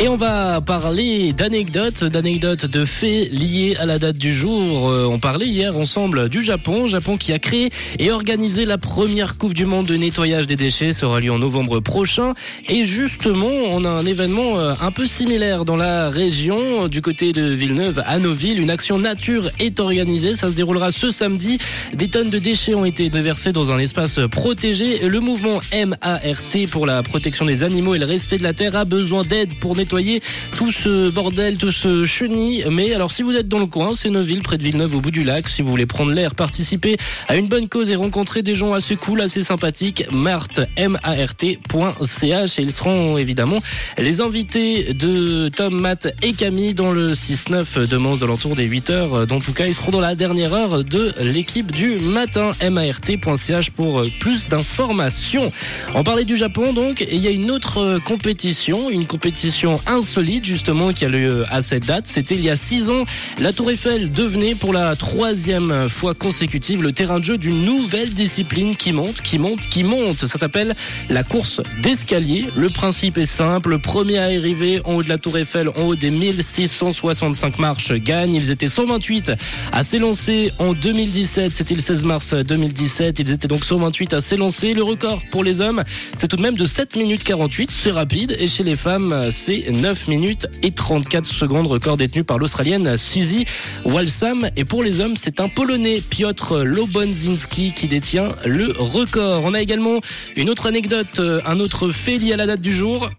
Et on va parler d'anecdotes, d'anecdotes de faits liés à la date du jour. Euh, on parlait hier ensemble du Japon, Japon qui a créé et organisé la première Coupe du Monde de nettoyage des déchets, aura lieu en novembre prochain. Et justement, on a un événement euh, un peu similaire dans la région, du côté de Villeneuve à Noville. Une action nature est organisée, ça se déroulera ce samedi. Des tonnes de déchets ont été déversées dans un espace protégé. Le mouvement MART pour la protection des animaux et le respect de la terre a besoin d'aide pour nettoyer tout ce bordel, tout ce chenille. Mais alors si vous êtes dans le coin, c'est Neuville, près de Villeneuve, au bout du lac, si vous voulez prendre l'air, participer à une bonne cause et rencontrer des gens assez cool, assez sympathiques, mart, M-A-R-T.ch et ils seront évidemment les invités de Tom, Matt et Camille dans le 6-9 demain aux alentours des 8 heures. Dans tout cas, ils seront dans la dernière heure de l'équipe du matin, mart.ch pour plus d'informations. On parlait du Japon donc, et il y a une autre compétition, une compétition insolite justement qui a lieu à cette date. C'était il y a six ans. La Tour Eiffel devenait pour la troisième fois consécutive le terrain de jeu d'une nouvelle discipline qui monte, qui monte, qui monte. Ça s'appelle la course d'escalier. Le principe est simple. Le premier à arriver en haut de la Tour Eiffel, en haut des 1665 marches, gagne. Ils étaient 128 à s'élancer en 2017. C'était le 16 mars 2017. Ils étaient donc 128 à s'élancer. Le record pour les hommes, c'est tout de même de 7 minutes 48. C'est rapide. Et chez les femmes, c'est 9 minutes et 34 secondes, record détenu par l'Australienne Suzy Walsam. Et pour les hommes, c'est un Polonais, Piotr Lobonzinski, qui détient le record. On a également une autre anecdote, euh, un autre fait lié à la date du jour.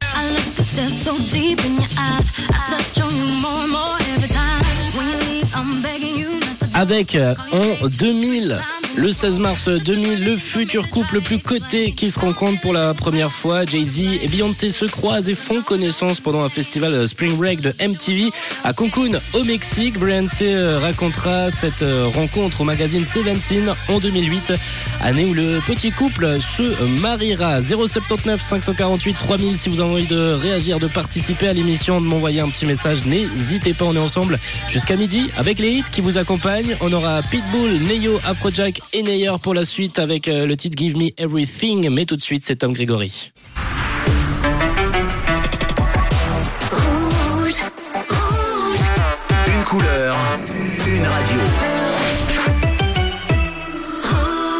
Avec euh, en 2000 le 16 mars 2000, le futur couple le plus coté qui se rencontre pour la première fois. Jay-Z et Beyoncé se croisent et font connaissance pendant un festival Spring Break de MTV à Cancun au Mexique. Beyoncé euh, racontera cette euh, rencontre au magazine Seventeen en 2008, année où le petit couple se mariera. 079 548 3000 si vous avez envie de réagir, de participer à l'émission, de m'envoyer un petit message. N'hésitez pas, on est ensemble jusqu'à midi avec les hits qui vous accompagnent. On aura Pitbull, Neo, Afrojack et Neyer pour la suite avec euh, le titre Give Me Everything. Mais tout de suite, c'est Tom Grégory. Rouge, rouge. Une couleur, une radio.